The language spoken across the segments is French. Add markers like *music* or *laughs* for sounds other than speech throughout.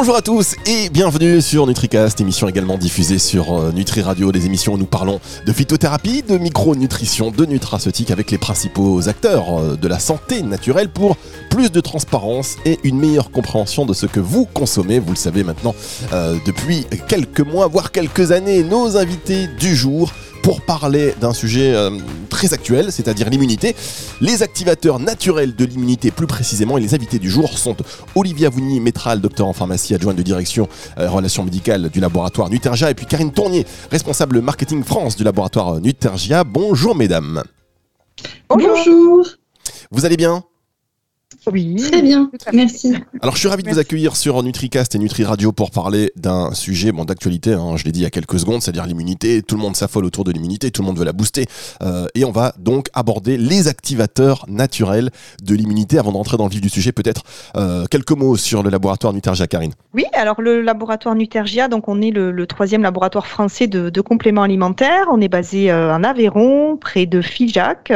Bonjour à tous et bienvenue sur NutriCast, émission également diffusée sur euh, Nutri Radio, des émissions où nous parlons de phytothérapie, de micronutrition, de nutraceutique avec les principaux acteurs euh, de la santé naturelle pour plus de transparence et une meilleure compréhension de ce que vous consommez. Vous le savez maintenant euh, depuis quelques mois, voire quelques années, nos invités du jour pour parler d'un sujet euh, très actuel, c'est-à-dire l'immunité. Les activateurs naturels de l'immunité, plus précisément, et les invités du jour sont Olivia Vouni, métral, docteur en pharmacie, adjointe de direction euh, relations médicales du laboratoire Nutergia, et puis Karine Tournier, responsable marketing France du laboratoire Nutergia. Bonjour mesdames. Bonjour. Vous allez bien? Oui. Très bien, merci. Alors je suis ravi de vous accueillir sur NutriCast et Nutri Radio pour parler d'un sujet bon, d'actualité, hein, je l'ai dit il y a quelques secondes, c'est-à-dire l'immunité. Tout le monde s'affole autour de l'immunité, tout le monde veut la booster. Euh, et on va donc aborder les activateurs naturels de l'immunité. Avant d'entrer dans le vif du sujet, peut-être euh, quelques mots sur le laboratoire Nutergia, Karine. Oui, alors le laboratoire Nutergia, donc on est le, troisième laboratoire français de, compléments alimentaires. On est basé euh, en Aveyron, près de Figeac.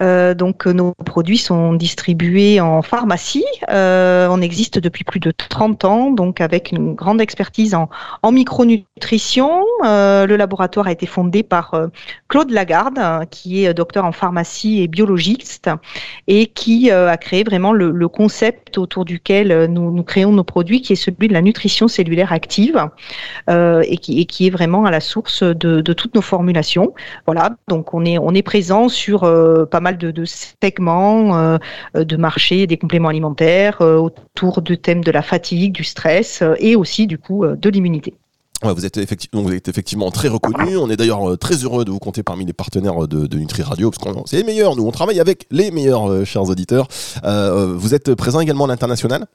donc nos produits sont distribués en pharmacie. Euh, on existe depuis plus de 30 ans, donc avec une grande expertise en, en micronutrition. Euh, le laboratoire a été fondé par euh, Claude Lagarde, qui est docteur en pharmacie et biologiste, et qui a créé vraiment le, concept autour duquel nous, nous, créons nos produits, qui est celui de la nutrition cellulaire active, et qui, et, qui, est vraiment à la source de, de, toutes nos formulations. Voilà, donc on est, on est présent sur pas mal de, de segments de marché des compléments alimentaires euh, autour du thème de la fatigue, du stress euh, et aussi du coup euh, de l'immunité. Vous, êtes effectivement, vous êtes effectivement très reconnu. On est d'ailleurs très heureux de vous compter parmi les partenaires de, Nutri Radio, parce que c'est les meilleurs. Nous, on travaille avec les meilleurs, chers auditeurs. vous êtes présent également à l'international?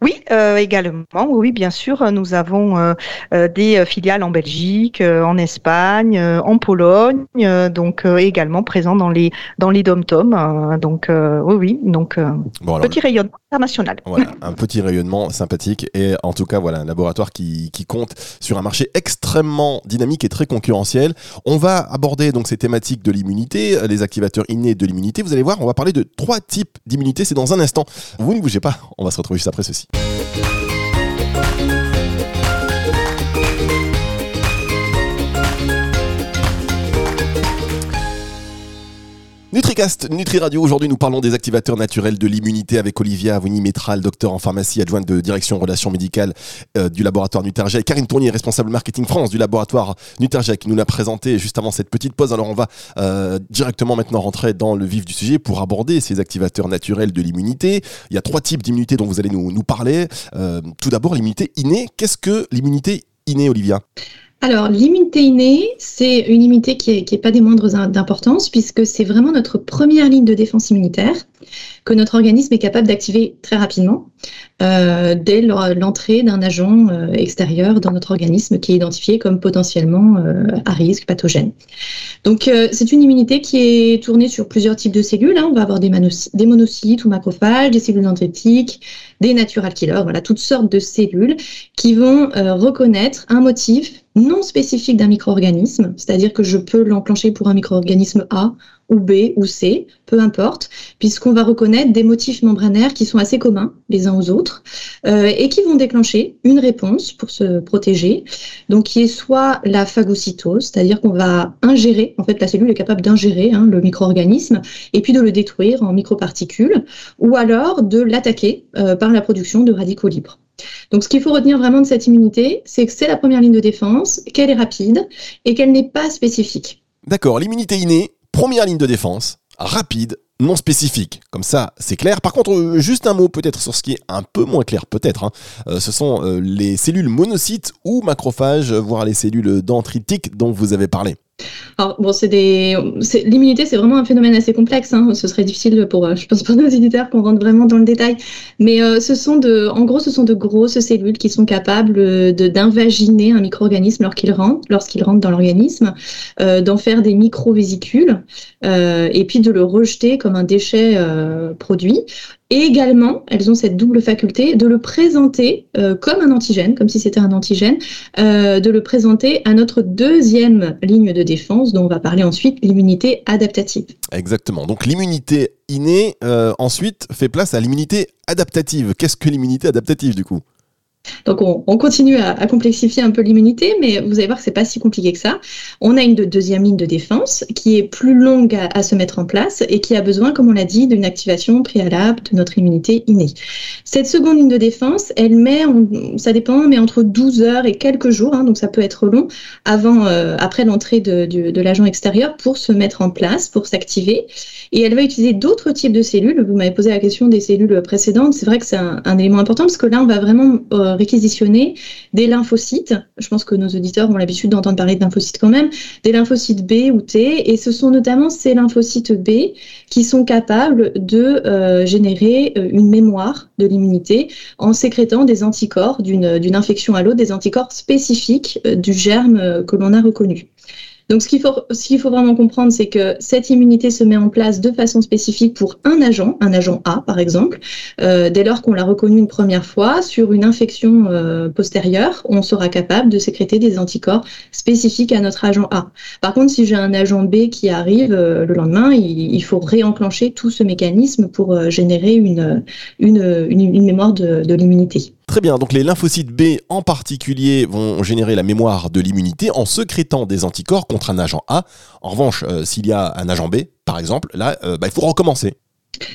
Oui, euh, également. Oui, bien sûr. Nous avons euh, euh, des filiales en Belgique, en Espagne, en Pologne, donc également présents dans les dans les dom-tom. donc oui, oui. Donc petit rayonnement international. Voilà, *laughs* un petit rayonnement sympathique et en tout cas voilà un laboratoire qui, qui compte sur un marché extrêmement dynamique et très concurrentiel. On va aborder donc ces thématiques de l'immunité, les activateurs innés de l'immunité. Vous allez voir, on va parler de trois types d'immunité. C'est dans un instant. Vous ne bougez pas. On va se retrouver juste après ceci. NutriCast, Nutri Radio. Aujourd'hui, nous parlons des activateurs naturels de l'immunité avec Olivia Avoni Métral, docteur en pharmacie, adjointe de direction relations médicales euh, du laboratoire Nutergia et Karine Tournier, responsable marketing France du laboratoire Nutergia, qui nous l'a présenté juste avant cette petite pause. Alors, on va euh, directement maintenant rentrer dans le vif du sujet pour aborder ces activateurs naturels de l'immunité. Il y a trois types d'immunité dont vous allez nous, nous parler. Euh, tout d'abord, l'immunité innée. Qu'est-ce que l'immunité innée, Olivia? Alors, l'immunité innée, c'est une immunité qui n'est est pas des moindres d'importance, puisque c'est vraiment notre première ligne de défense immunitaire que notre organisme est capable d'activer très rapidement euh, dès l'entrée d'un agent euh, extérieur dans notre organisme qui est identifié comme potentiellement euh, à risque pathogène. Donc c'est une immunité qui est tournée sur plusieurs types de cellules. Hein. On va avoir des, des, monocytes ou macrophages, des cellules dendritiques, des natural killers, voilà toutes sortes de cellules qui vont reconnaître un motif non spécifique d'un micro-organisme, c'est-à-dire que je peux l'enclencher pour un micro-organisme A ou B ou C, peu importe, puisqu'on va reconnaître des motifs membranaires qui sont assez communs les uns aux autres euh, et qui vont déclencher une réponse pour se protéger, donc qui est soit la phagocytose, c'est-à-dire qu'on va ingérer, en fait la cellule est capable d'ingérer hein, le micro-organisme et puis de le détruire en microparticules, ou alors de l'attaquer euh, par la production de radicaux libres. Donc, ce qu'il faut retenir vraiment de cette immunité, c'est que c'est la première ligne de défense, qu'elle est rapide et qu'elle n'est pas spécifique. D'accord, l'immunité innée, première ligne de défense, rapide, non spécifique. Comme ça, c'est clair. Par contre, euh, juste un mot peut-être sur ce qui est un peu moins clair, peut-être. Hein. Euh, ce sont euh, les cellules monocytes ou macrophages, voire les cellules dendritiques dont vous avez parlé. Alors, bon, c'est des. L'immunité, c'est vraiment un phénomène assez complexe. Hein. Ce serait difficile pour, euh, je pense, pour *laughs* nos éditeurs qu'on rentre vraiment dans le détail. Mais euh, ce sont de, en gros, ce sont de grosses cellules qui sont capables euh, d'invaginer un micro-organisme lorsqu'il rentre, rentre dans l'organisme, d'en faire des micro-vésicules, et puis de le rejeter comme un déchet produit. Et également, elles ont cette double faculté de le présenter comme un antigène, comme si c'était un antigène, de le présenter à notre deuxième ligne de dont on va parler ensuite, l'immunité adaptative. Exactement. Donc l'immunité innée, euh, ensuite, fait place à l'immunité adaptative. Qu'est-ce que l'immunité adaptative du coup? Donc on, continue à, complexifier un peu l'immunité, mais vous allez voir que c'est pas si compliqué que ça. On a une deuxième ligne de défense qui est plus longue à, se mettre en place et qui a besoin, comme on l'a dit, d'une activation préalable de notre immunité innée. Cette seconde ligne de défense, elle met, ça dépend, mais entre 12 heures et quelques jours, hein, donc ça peut être long, avant, euh, après l'entrée de, l'agent extérieur pour se mettre en place, pour s'activer. Et elle va utiliser d'autres types de cellules. Vous m'avez posé la question des cellules précédentes. C'est vrai que c'est un, élément important parce que là, on va vraiment euh, réquisitionner des lymphocytes. Je pense que nos auditeurs ont l'habitude d'entendre parler de lymphocytes quand même, des lymphocytes B ou T. Et ce sont notamment ces lymphocytes B qui sont capables de euh, générer euh, une mémoire de l'immunité en sécrétant des anticorps d'une infection à l'autre, des anticorps spécifiques du germe que l'on a reconnu. Donc, ce qu'il faut, vraiment comprendre, c'est que cette immunité se met en place de façon spécifique pour un agent, un agent A par exemple. Euh, dès lors qu'on l'a reconnu une première fois, sur une infection euh, postérieure, on sera capable de sécréter des anticorps spécifiques à notre agent A. Par contre, si j'ai un agent B qui arrive euh, le lendemain, il, faut réenclencher tout ce mécanisme pour générer une, mémoire de l'immunité. Très bien, donc les lymphocytes B en particulier vont générer la mémoire de l'immunité en secrétant des anticorps contre un agent A. En revanche, euh, s'il y a un agent B, par exemple, là, euh, bah, il faut recommencer.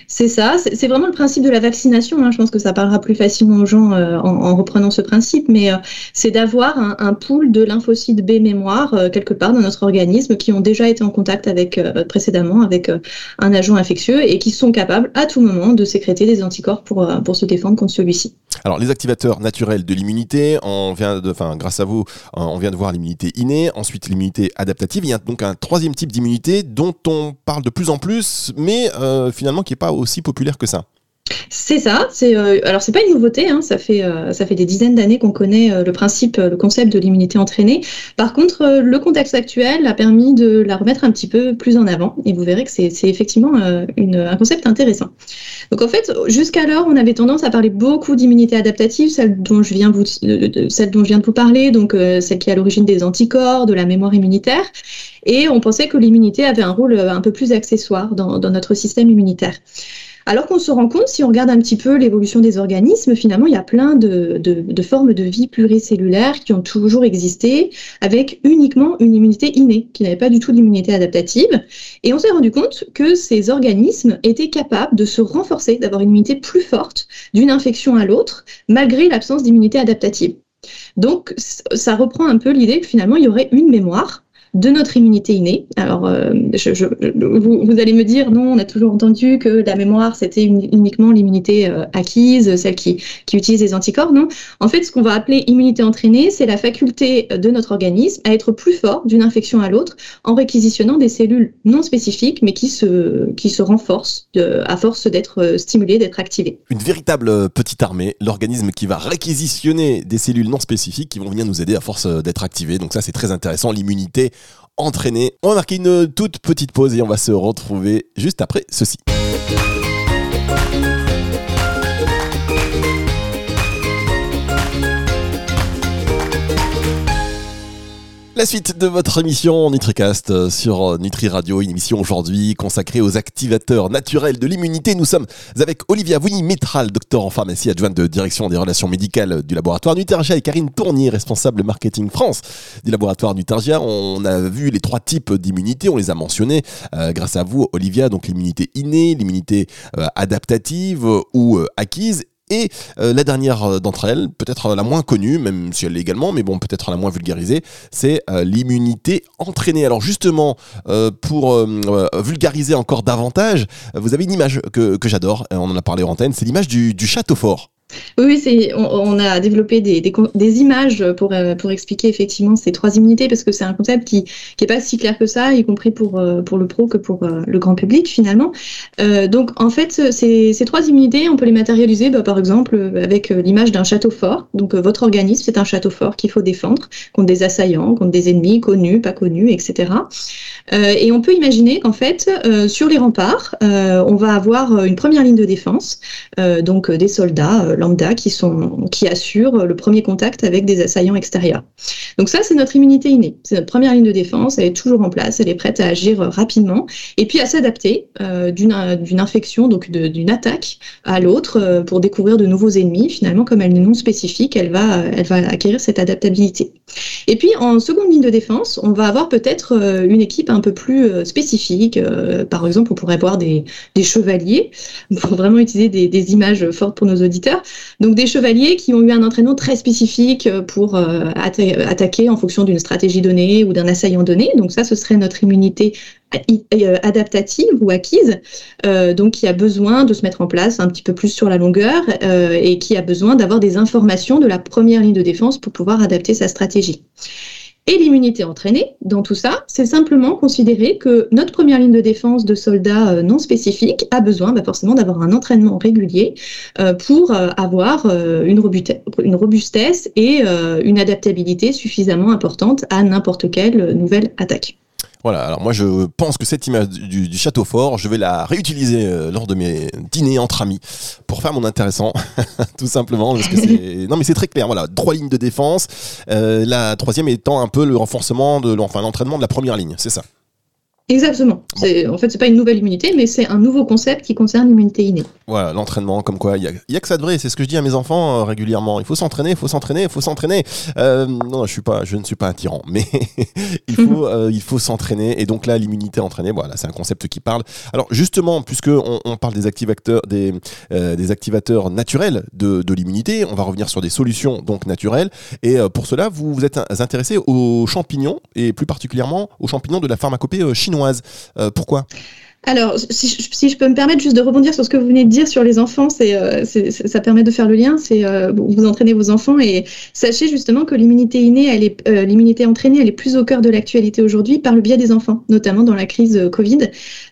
C'est ça, c'est vraiment le principe de la vaccination. Hein. Je pense que ça parlera plus facilement aux gens euh, en, reprenant ce principe, mais c'est d'avoir un, pool de lymphocytes B mémoire quelque part dans notre organisme qui ont déjà été en contact avec précédemment avec un agent infectieux et qui sont capables à tout moment de sécréter des anticorps pour, pour se défendre contre celui-ci. Alors les activateurs naturels de l'immunité, on vient de, enfin grâce à vous, on vient de voir l'immunité innée, ensuite l'immunité adaptative. Il y a donc un troisième type d'immunité dont on parle de plus en plus, mais finalement qui n'est pas aussi populaire que ça. C'est ça. C'est euh, alors c'est pas une nouveauté. Hein, ça fait euh, des dizaines d'années qu'on connaît euh, le principe, le concept de l'immunité entraînée. Par contre, le contexte actuel a permis de la remettre un petit peu plus en avant, et vous verrez que c'est effectivement un concept intéressant. Donc en fait, jusqu'alors, on avait tendance à parler beaucoup d'immunité adaptative, celle dont je viens de vous parler, donc celle qui est à l'origine des anticorps, de la mémoire immunitaire, et on pensait que l'immunité avait un rôle un peu plus accessoire dans notre système immunitaire. Alors qu'on se rend compte, si on regarde un petit peu l'évolution des organismes, finalement, il y a plein de, formes de vie pluricellulaire qui ont toujours existé, avec uniquement une immunité innée, qui n'avait pas du tout d'immunité adaptative. Et on s'est rendu compte que ces organismes étaient capables de se renforcer, d'avoir une immunité plus forte d'une infection à l'autre, malgré l'absence d'immunité adaptative. Donc, ça reprend un peu l'idée que finalement, il y aurait une mémoire de notre immunité innée. Alors, euh, vous, allez me dire, non, on a toujours entendu que la mémoire, c'était uniquement l'immunité euh, acquise, celle qui, utilise les anticorps. Non, en fait, ce qu'on va appeler immunité entraînée, c'est la faculté de notre organisme à être plus fort d'une infection à l'autre en réquisitionnant des cellules non spécifiques, mais qui se, qui se renforcent à force d'être euh, stimulées, d'être activées. Une véritable petite armée, l'organisme qui va réquisitionner des cellules non spécifiques qui vont venir nous aider à force d'être activées. Donc ça, c'est très intéressant. L'immunité entraîné. On va marquer une toute petite pause et on va se retrouver juste après ceci. La suite de votre émission NutriCast euh, sur euh, Nutri Radio, une émission aujourd'hui consacrée aux activateurs naturels de l'immunité. Nous sommes avec Olivia Vouni-Métral, docteur en pharmacie adjointe de direction des relations médicales du laboratoire Nutergia et Karine Tournier, responsable marketing France du laboratoire Nutergia. On a vu les trois types d'immunité, on les a mentionnés euh, grâce à vous Olivia, donc l'immunité innée, l'immunité adaptative ou acquise et euh, la dernière euh, d'entre elles, peut-être la moins connue, même si elle l'est également, mais bon, peut-être la moins vulgarisée, c'est euh, l'immunité entraînée. Alors justement, pour vulgariser encore davantage, vous avez une image que, j'adore, on en a parlé en antenne, c'est l'image du château fort. Oui, c'est, on, a développé des, des, images pour, euh, pour expliquer effectivement ces trois immunités parce que c'est un concept qui n'est pas si clair que ça, y compris pour, euh, pour le pro que pour euh, le grand public finalement. donc en fait, ces, ces, trois immunités, on peut les matérialiser bah, par exemple avec l'image d'un château fort. Donc votre organisme, c'est un château fort qu'il faut défendre contre des assaillants, contre des ennemis connus, pas connus, etc. et on peut imaginer qu'en fait, sur les remparts, on va avoir une première ligne de défense, donc des soldats lambda qui, sont, qui assurent le premier contact avec des assaillants extérieurs. Donc ça, c'est notre immunité innée. C'est notre première ligne de défense. Elle est toujours en place. Elle est prête à agir rapidement et puis à s'adapter d'une infection, donc d'une attaque à l'autre pour découvrir de nouveaux ennemis. Finalement, comme elle est non spécifique, elle va, elle va acquérir cette adaptabilité. Et puis en seconde ligne de défense, on va avoir peut-être une équipe un peu plus spécifique. par exemple, on pourrait voir des, des chevaliers pour vraiment utiliser des, des, images fortes pour nos auditeurs. Donc des chevaliers qui ont eu un entraînement très spécifique pour euh, attaquer en fonction d'une stratégie donnée ou d'un assaillant donné. Donc ça, ce serait notre immunité euh, adaptative ou acquise, euh, donc qui a besoin de se mettre en place un petit peu plus sur la longueur et qui a besoin d'avoir des informations de la première ligne de défense pour pouvoir adapter sa stratégie. Et l'immunité entraînée, dans tout ça, c'est simplement considérer que notre première ligne de défense de soldats euh, non spécifiques a besoin bah, forcément d'avoir un entraînement régulier euh, pour euh, avoir une, robustesse et une adaptabilité suffisamment importante à n'importe quelle nouvelle attaque. Voilà, alors moi je pense que cette image du, château fort, je vais la réutiliser euh, lors de mes dîners entre amis pour faire mon intéressant, *laughs* tout simplement. Parce que c'est... *laughs* non mais c'est très clair, voilà, trois lignes de défense, euh, la troisième étant un peu le renforcement de enfin, l'entraînement de la première ligne, c'est ça Exactement. C'est, en fait, c'est pas une nouvelle immunité, mais c'est un nouveau concept qui concerne l'immunité innée. Voilà, l'entraînement, comme quoi, il y, a, que ça de vrai. C'est ce que je dis à mes enfants euh, régulièrement. Il faut s'entraîner, il faut s'entraîner, il faut s'entraîner. Euh, non, je suis pas, je ne suis pas un tyran, *laughs* mais il faut, *laughs* euh, il faut s'entraîner. Et donc là, l'immunité entraînée, voilà, c'est un concept qui parle. Alors justement, puisque on, parle des activateurs, des, des activateurs naturels de, de, l'immunité, on va revenir sur des solutions donc naturelles. Et pour cela, vous vous êtes intéressé aux champignons et plus particulièrement aux champignons de la pharmacopée chinoise. Euh, pourquoi? Alors, si je, peux me permettre juste de rebondir sur ce que vous venez de dire sur les enfants, c'est, euh, ça permet de faire le lien. C'est euh, vous entraînez vos enfants et sachez justement que l'immunité innée, est euh, l'immunité entraînée, elle est plus au cœur de l'actualité aujourd'hui par le biais des enfants, notamment dans la crise Covid,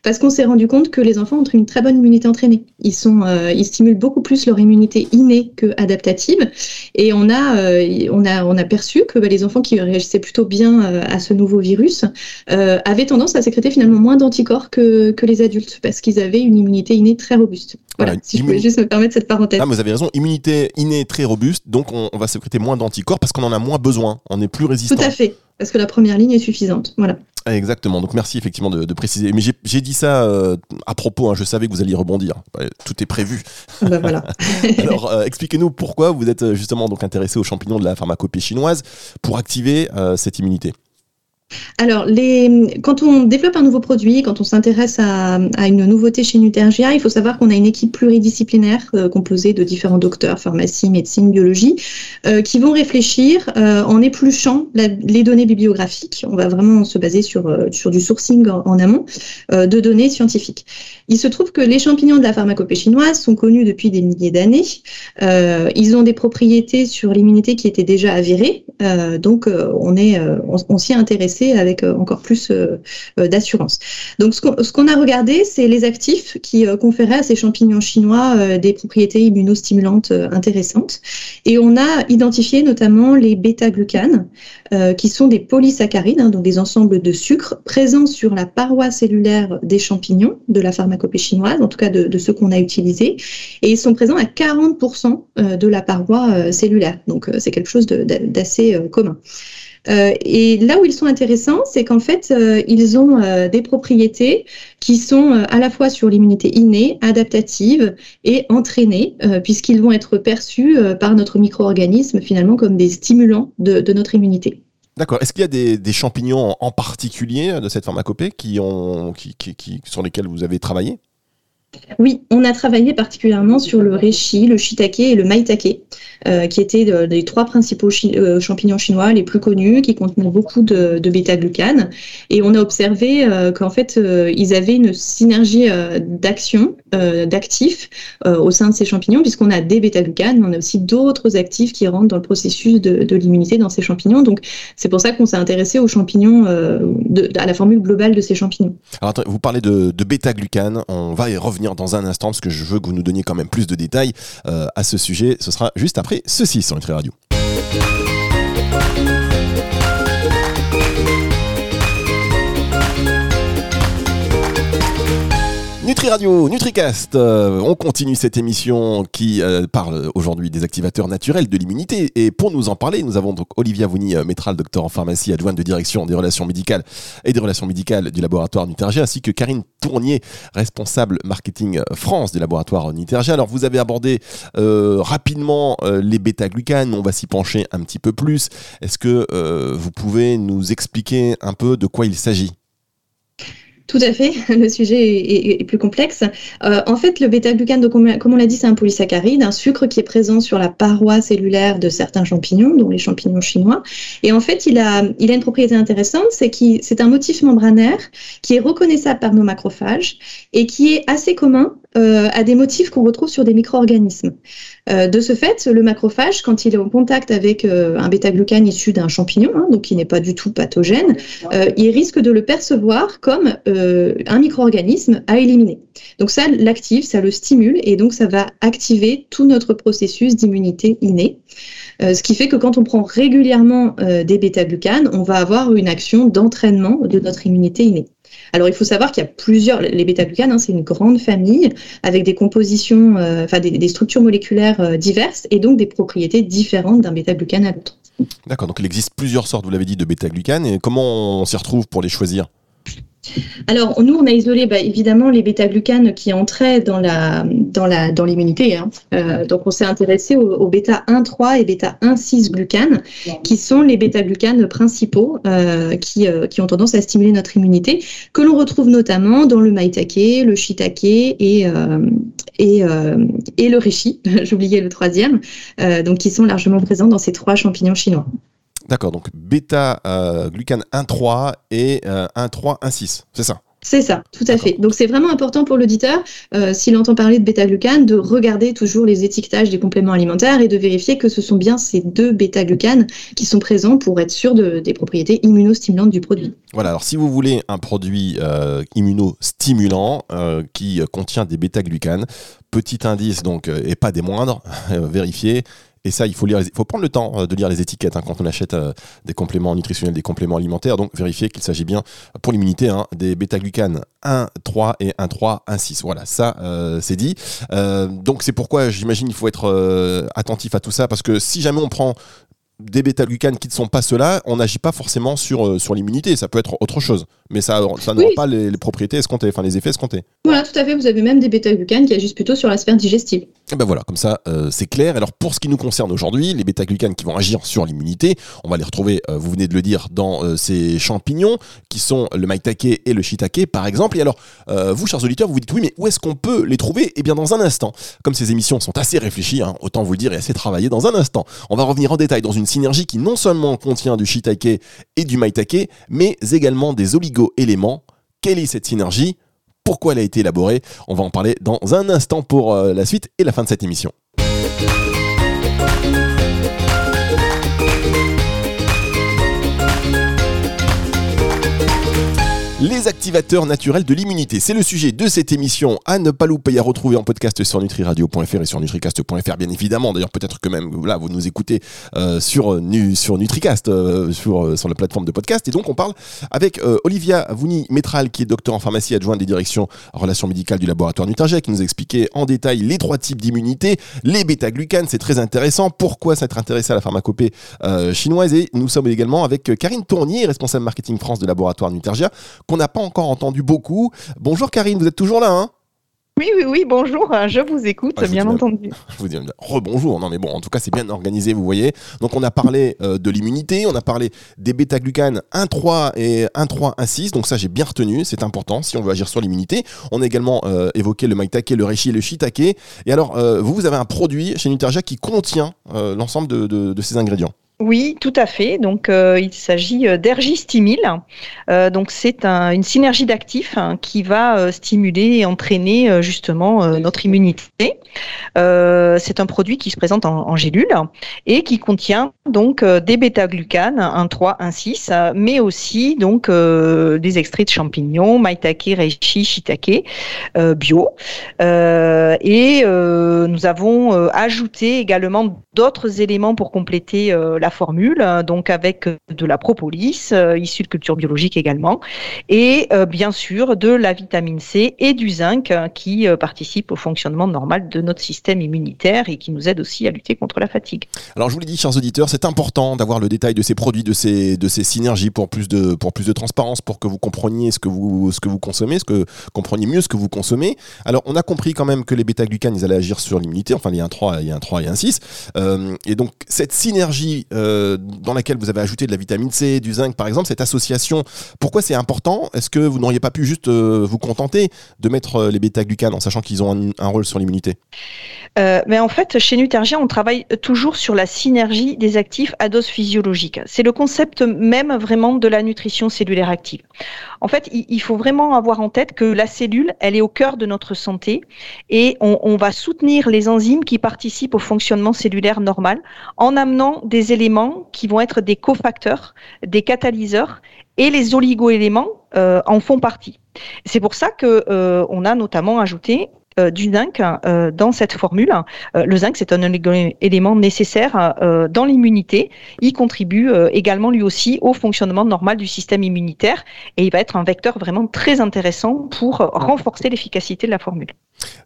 parce qu'on s'est rendu compte que les enfants ont une très bonne immunité entraînée. Ils stimulent beaucoup plus leur immunité innée que adaptative, et on a, on perçu que bah, les enfants qui réagissaient plutôt bien à ce nouveau virus avaient tendance à sécréter finalement moins d'anticorps que que les adultes parce qu'ils avaient une immunité innée très robuste. Voilà, si je pouvais juste me permettre cette parenthèse. Ah, vous avez raison, immunité innée très robuste, donc on, va sécréter moins d'anticorps parce qu'on en a moins besoin, on est plus résistant. Tout à fait, parce que la première ligne est suffisante. Voilà. Exactement, donc merci effectivement de, préciser. Mais j'ai dit ça euh, à propos, hein, je savais que vous alliez rebondir. Tout est prévu. Ah bah voilà. *laughs* Alors euh, expliquez-nous pourquoi vous êtes euh, justement donc intéressé aux champignons de la pharmacopée chinoise pour activer cette immunité. Alors, quand on développe un nouveau produit, quand on s'intéresse à, une nouveauté chez Nutergia, il faut savoir qu'on a une équipe pluridisciplinaire euh, composée de différents docteurs, pharmacie, médecine, biologie, euh, qui vont réfléchir euh, en épluchant les données bibliographiques. On va vraiment se baser sur, du sourcing en, amont de données scientifiques. Il se trouve que les champignons de la pharmacopée chinoise sont connus depuis des milliers d'années. ils ont des propriétés sur l'immunité qui étaient déjà avérées. donc, on, est, on s'y est avec euh, encore plus euh, euh, d'assurance. Donc ce qu'on a regardé, c'est les actifs qui conféraient à ces champignons chinois des propriétés immunostimulantes intéressantes. Et on a identifié notamment les bêta-glucanes, qui sont des polysaccharides, hein, donc des ensembles de sucres présents sur la paroi cellulaire des champignons de la pharmacopée chinoise, en tout cas de ceux qu'on a utilisés. Et ils sont présents à 40% de la paroi cellulaire. Donc c'est quelque chose d'assez commun. Euh, et là où ils sont intéressants, c'est qu'en fait, euh, ils ont euh, des propriétés qui sont à la fois sur l'immunité innée, adaptative et entraînée, puisqu'ils vont être perçus par notre micro-organisme finalement comme des stimulants de, notre immunité. D'accord. Est-ce qu'il y a des, champignons en particulier de cette pharmacopée qui ont, qui, sur lesquels vous avez travaillé? Oui, on a travaillé particulièrement sur le reishi, le shiitake et le maitake, euh, qui étaient les trois principaux euh, champignons chinois les plus connus, qui contenaient beaucoup de, bêta-glucane. Et on a observé euh, qu'en fait, ils avaient une synergie d'action, d'actifs au sein de ces champignons, puisqu'on a des bêta-glucanes, mais on a aussi d'autres actifs qui rentrent dans le processus de, l'immunité dans ces champignons. Donc, c'est pour ça qu'on s'est intéressé aux champignons, à la formule globale de ces champignons. Alors, vous parlez de, de bêta-glucane, on va y revenir dans un instant parce que je veux que vous nous donniez quand même plus de détails euh, à ce sujet. Ce sera juste après ceci sur Nutri Radio. Nutri Radio, NutriCast, euh, on continue cette émission qui euh, parle aujourd'hui des activateurs naturels de l'immunité. Et pour nous en parler, nous avons donc Olivia Vouni, euh, métral, docteur en pharmacie, adjointe de direction des relations médicales et des relations médicales du laboratoire Nutergia, ainsi que Karine Tournier, responsable marketing France du laboratoire Nutergia. Alors vous avez abordé rapidement les bêta-glucanes, on va s'y pencher un petit peu plus. Est-ce que vous pouvez nous expliquer un peu de quoi il s'agit? Tout à fait, *laughs* le sujet est, plus complexe. Euh, en fait, le bêta-glucane, comme on l'a dit, c'est un polysaccharide, un sucre qui est présent sur la paroi cellulaire de certains champignons, dont les champignons chinois. Et en fait, il a, il a une propriété intéressante, c'est que c'est un motif membranaire qui est reconnaissable par nos macrophages et qui est assez commun euh, à des motifs qu'on retrouve sur des micro-organismes. Euh, de ce fait, le macrophage, quand il est en contact avec euh, un bêta-glucane issu d'un champignon, hein, donc qui n'est pas du tout pathogène, il risque de le percevoir comme un micro-organisme à éliminer. Donc ça l'active, ça le stimule et donc ça va activer tout notre processus d'immunité innée. ce qui fait que quand on prend régulièrement des bêta-glucanes, on va avoir une action d'entraînement de notre immunité innée. Alors, il faut savoir qu'il y a plusieurs. Les bêta-glucanes, hein, c'est une grande famille avec des compositions, euh, enfin des, structures moléculaires euh, diverses et donc des propriétés différentes d'un bêta-glucane à l'autre. D'accord. Donc, il existe plusieurs sortes, vous l'avez dit, de bêta-glucanes. Et comment on s'y retrouve pour les choisir? Alors, nous, on a isolé bah, évidemment les bêta-glucanes qui entraient dans l'immunité. Hein. Euh, donc, on s'est intéressé aux, bêta 1,3 et bêta 1,6 glucanes, qui sont les bêta-glucanes principaux euh, qui, euh, qui ont tendance à stimuler notre immunité, que l'on retrouve notamment dans le maïtake, le shiitake et et, et le reishi. *laughs* J'oubliais le troisième. donc, qui sont largement présents dans ces trois champignons chinois. D'accord, donc bêta-glucane euh, 1,3 et 1,3, euh, 1,6, c'est ça? C'est ça, tout à fait. Donc c'est vraiment important pour l'auditeur, euh, s'il entend parler de bêta-glucane, de regarder toujours les étiquetages des compléments alimentaires et de vérifier que ce sont bien ces deux bêta-glucanes qui sont présents pour être sûr des propriétés immunostimulantes du produit. Voilà, alors si vous voulez un produit immunostimulant qui contient des bêta-glucanes, petit indice donc, et pas des moindres, *laughs* vérifiez, et ça, il faut, lire, il faut prendre le temps euh, de lire les étiquettes hein, quand on achète euh, des compléments nutritionnels, des compléments alimentaires. Donc, vérifier qu'il s'agit bien, pour l'immunité, hein, des bêta-glucanes 1, 3 et 1, 3, 1, 6. Voilà, ça, euh, c'est dit. donc, c'est pourquoi j'imagine qu'il faut être attentif à tout ça, parce que si jamais on prend des bêta-glucanes qui ne sont pas ceux-là, on n'agit pas forcément sur, sur l'immunité. Ça peut être autre chose. Mais ça, ça n'aura pas les, propriétés escomptées, enfin les effets escomptés. Voilà, tout à fait. Vous avez même des bêta-glucanes qui agissent plutôt sur la sphère digestive. Et eh ben voilà, comme ça, euh, c'est clair. Alors pour ce qui nous concerne aujourd'hui, les bêta-glucanes qui vont agir sur l'immunité, on va les retrouver, euh, vous venez de le dire, dans ces champignons qui sont le maitake et le shiitake, par exemple. Et alors, vous, chers auditeurs, vous vous dites oui, mais où est-ce qu'on peut les trouver? Eh bien, dans un instant. Comme ces émissions sont assez réfléchies, hein, autant vous le dire, et assez travaillées, dans un instant, on va revenir en détail dans une synergie qui non seulement contient du shiitake et du maitake, mais également des oligo-éléments. Quelle est cette synergie? Pourquoi elle a été élaborée On va en parler dans un instant pour euh, la suite et la fin de cette émission. Les activateurs naturels de l'immunité, c'est le sujet de cette émission à ne pas louper à retrouver en podcast sur nutriradio.fr et sur nutricast.fr bien évidemment. D'ailleurs peut-être que même là vous nous écoutez euh, sur, sur Nutricast, euh, sur, euh, sur la plateforme de podcast. Et donc on parle avec Olivia Vouni-Métral qui est docteur en pharmacie adjointe des directions relations médicales du laboratoire Nutergia qui nous a expliqué en détail les trois types d'immunité. Les bêta-glucanes, c'est très intéressant. Pourquoi s'être intéressé à la pharmacopée chinoise? Et nous sommes également avec Karine Tournier, responsable marketing France de laboratoire Nutergia on n'a pas encore entendu beaucoup. Bonjour Karine, vous êtes toujours là, hein? Oui, oui, oui, bonjour, je vous écoute, bien entendu. *laughs* Je vous dis rebonjour, non mais bon, en tout cas c'est bien organisé, vous voyez. Donc on a parlé euh, de l'immunité, on a parlé des bêta-glucanes 1,3 et 1,3, 1,6, donc ça j'ai bien retenu, c'est important si on veut agir sur l'immunité. On a également euh, évoqué le maitake, le reishi et le shiitake. Et alors, euh, vous, vous avez un produit chez Nutergia qui contient l'ensemble de ces ingrédients. Oui, tout à fait. Donc, euh, il s'agit euh, d'ergistimil. Euh, donc, c'est une synergie d'actifs hein, qui va stimuler et entraîner justement notre immunité. c'est un produit qui se présente en, en gélule et qui contient donc des bêta-glucanes, 1,3, 1,6, mais aussi donc des extraits de champignons, maitake, reishi, shiitake, bio. et nous avons ajouté également d'autres éléments pour compléter la la formule, donc avec de la propolis issue de culture biologique également, et bien sûr de la vitamine C et du zinc qui participent au fonctionnement normal de notre système immunitaire et qui nous aident aussi à lutter contre la fatigue. Alors je vous l'ai dit, chers auditeurs, c'est important d'avoir le détail de ces produits, de ces, de ces synergies pour plus de, pour plus de transparence, pour que vous compreniez ce que vous, ce que vous consommez, ce que compreniez mieux ce que vous consommez. Alors on a compris quand même que les bêta-glucanes, ils allaient agir sur l'immunité, enfin il y a un 3, il y a un 3 et un 6. Euh, et donc cette synergie euh, dans laquelle vous avez ajouté de la vitamine C, du zinc par exemple, cette association, pourquoi c'est important? Est-ce que vous n'auriez pas pu juste euh, vous contenter de mettre les bêta-glucanes en sachant qu'ils ont un, un, rôle sur l'immunité? Mais en fait, chez Nutergia, on travaille toujours sur la synergie des actifs à dose physiologique. C'est le concept même vraiment de la nutrition cellulaire active. En fait, il faut vraiment avoir en tête que la cellule, elle est au cœur de notre santé et on, va soutenir les enzymes qui participent au fonctionnement cellulaire normal en amenant des éléments qui vont être des cofacteurs, des catalyseurs et les oligoéléments euh, en font partie. C'est pour ça que euh, on a notamment ajouté du zinc euh, dans cette formule. Euh, le zinc, c'est un élément nécessaire dans l'immunité. Il contribue également lui aussi au fonctionnement normal du système immunitaire et il va être un vecteur vraiment très intéressant pour renforcer l'efficacité de la formule.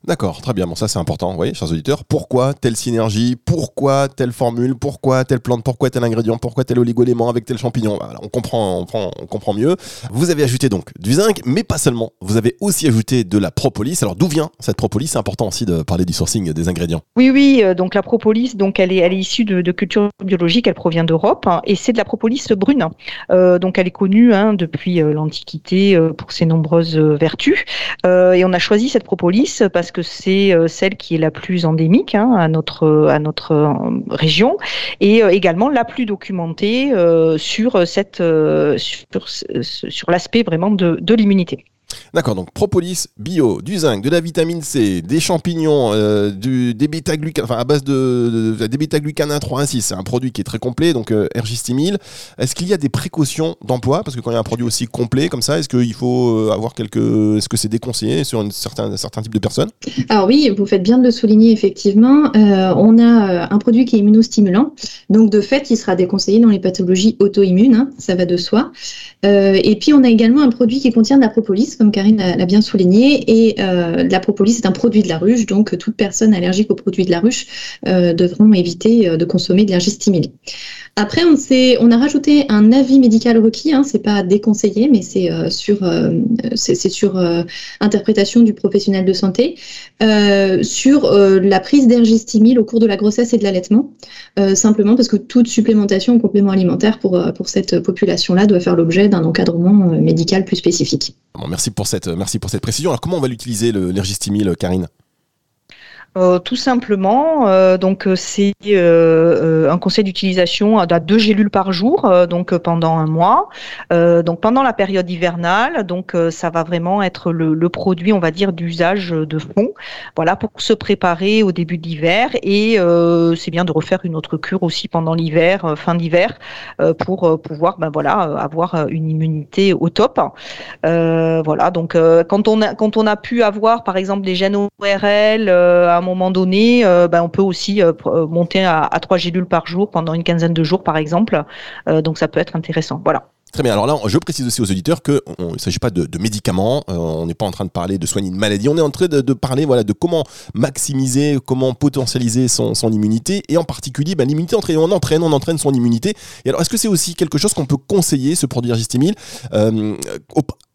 D'accord, très bien. Bon, ça c'est important, vous voyez, chers auditeurs. Pourquoi telle synergie? Pourquoi telle formule? Pourquoi telle plante? Pourquoi tel ingrédient? Pourquoi tel oligoélément avec tel champignon? On comprend, on, comprend mieux. Vous avez ajouté donc du zinc, mais pas seulement. Vous avez aussi ajouté de la propolis. Alors d'où vient cette propolis? C'est important aussi de parler du sourcing des ingrédients. Oui, oui. Euh, donc la propolis, donc elle est, elle est issue de, culture biologique. Elle provient d'Europe hein, et c'est de la propolis brune. Euh, donc elle est connue hein, depuis euh, l'Antiquité pour ses nombreuses vertus. et on a choisi cette propolis parce que c'est euh, celle qui est la plus endémique hein, à notre euh, région et euh, également la plus documentée sur l'aspect vraiment de l'immunité. D'accord, donc propolis bio, du zinc, de la vitamine C, des champignons, euh, du, des bêta-glucanes, enfin à base de, des bêta-glucanes 1, 3, 1, 6. C'est un produit qui est très complet, donc euh. Est-ce qu'il y a des précautions d'emploi? Parce que quand il y a un produit aussi complet comme ça, est-ce qu'il faut euh, avoir quelques. Est-ce que c'est déconseillé sur un certain, certain type de personnes? Alors oui, vous faites bien de le souligner, effectivement. Euh, on a un produit qui est immunostimulant. Donc de fait, il sera déconseillé dans les pathologies auto-immunes, hein, ça va de soi. et puis on a également un produit qui contient de la propolis comme Karine l'a bien souligné. Et euh, la propolis est un produit de la ruche, donc toute personne allergique aux produits de la ruche euh, devront éviter euh, de consommer de l'ergistimile. Après, on, a rajouté un avis médical requis, hein, c'est pas déconseillé, mais c'est sur, c'est sur interprétation du professionnel de santé, sur la prise d'ergistimile au cours de la grossesse et de l'allaitement, simplement parce que toute supplémentation ou complément alimentaire pour, cette population-là doit faire l'objet d'un encadrement médical plus spécifique. Merci pour cette, merci pour cette précision. Alors, comment on va l'utiliser, l'ergistimile, Karine? Euh, tout simplement, euh, donc euh, c'est un conseil d'utilisation à deux gélules par jour, donc pendant un mois, donc pendant la période hivernale. Donc ça va vraiment être le, produit, on va dire, d'usage de fond, voilà, pour se préparer au début de l'hiver. Et c'est bien de refaire une autre cure aussi pendant l'hiver, fin d'hiver, pour pouvoir, ben voilà, avoir une immunité au top. voilà, donc quand on a quand on a pu avoir, par exemple, des gènes ORL un moment donné, euh, ben, on peut aussi euh, euh, monter à, trois gélules par jour pendant une quinzaine de jours, par exemple. donc ça peut être intéressant. Voilà. Très bien. Alors là, je précise aussi aux auditeurs qu'il ne s'agit pas de, médicaments. on n'est pas en train de parler de soigner une maladie. On est en train de, parler voilà, de comment maximiser, comment potentialiser son, immunité. Et en particulier, ben, l'immunité, on entraîne, on entraîne son immunité. Et alors, est-ce que c'est aussi quelque chose qu'on peut conseiller, ce produit Ergistimil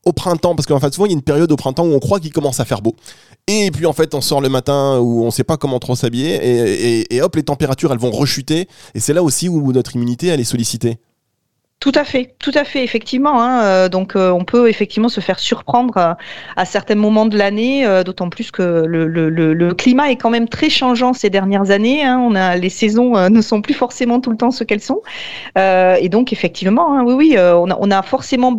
au printemps, parce qu'en fait, souvent, il y a une période au printemps où on croit qu'il commence à faire beau. Et puis, en fait, on sort le matin où on ne sait pas comment trop s'habiller, et, hop, les températures, elles vont rechuter. Et c'est là aussi où notre immunité, elle est sollicitée. Tout à fait, tout à fait, effectivement. Hein, euh, donc, euh, on peut effectivement se faire surprendre euh, à, certains moments de l'année, d'autant plus que le, climat est quand même très changeant ces dernières années. Hein. on a les saisons ne sont plus forcément tout le temps ce qu'elles sont, et donc effectivement, hein, oui, oui, on a, forcément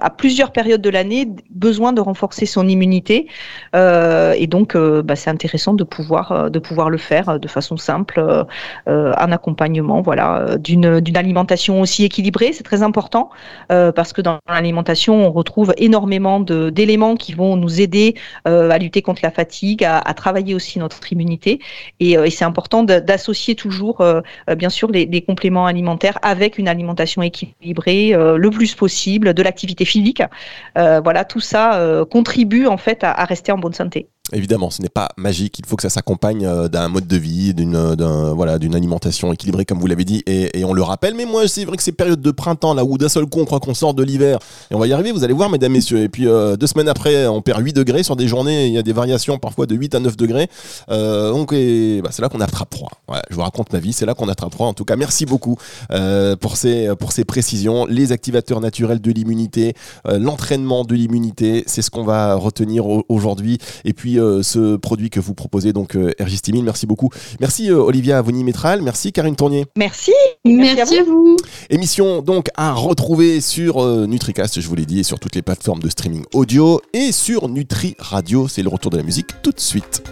à plusieurs périodes de l'année besoin de renforcer son immunité, et donc bah, c'est intéressant de pouvoir de pouvoir le faire de façon simple, un accompagnement, voilà, d'une d'une alimentation aussi équilibrée c'est très important parce que dans l'alimentation, on retrouve énormément d'éléments qui vont nous aider à lutter contre la fatigue, à, travailler aussi notre immunité. Et, et c'est important d'associer toujours, bien sûr, les, les, compléments alimentaires avec une alimentation équilibrée le plus possible, de l'activité physique. voilà, tout ça contribue en fait à rester en bonne santé. Évidemment, ce n'est pas magique. Il faut que ça s'accompagne euh, d'un mode de vie, d'une voilà, d'une alimentation équilibrée, comme vous l'avez dit, et, on le rappelle. Mais moi, c'est vrai que ces périodes de printemps, là où d'un seul coup on croit qu'on sort de l'hiver, et on va y arriver, vous allez voir, mesdames, messieurs. Et puis euh, deux semaines après, on perd 8 degrés sur des journées, il y a des variations parfois de 8 à 9 degrés. Euh, donc bah, c'est là qu'on attrape froid. je vous raconte ma vie, c'est là qu'on attrape froid. En tout cas, merci beaucoup pour, ces, pour ces précisions. Les activateurs naturels de l'immunité, l'entraînement de l'immunité, c'est ce qu'on va retenir aujourd'hui. Et puis euh, ce produit que vous proposez, donc euh, Ergistimine. Merci beaucoup. Merci euh, Olivia Avoni-Métral. Merci Karine Tournier. Merci. Merci, à, vous. Émission donc à retrouver sur NutriCast, je vous l'ai dit, et sur toutes les plateformes de streaming audio et sur Nutri Radio. C'est le retour de la musique tout de suite.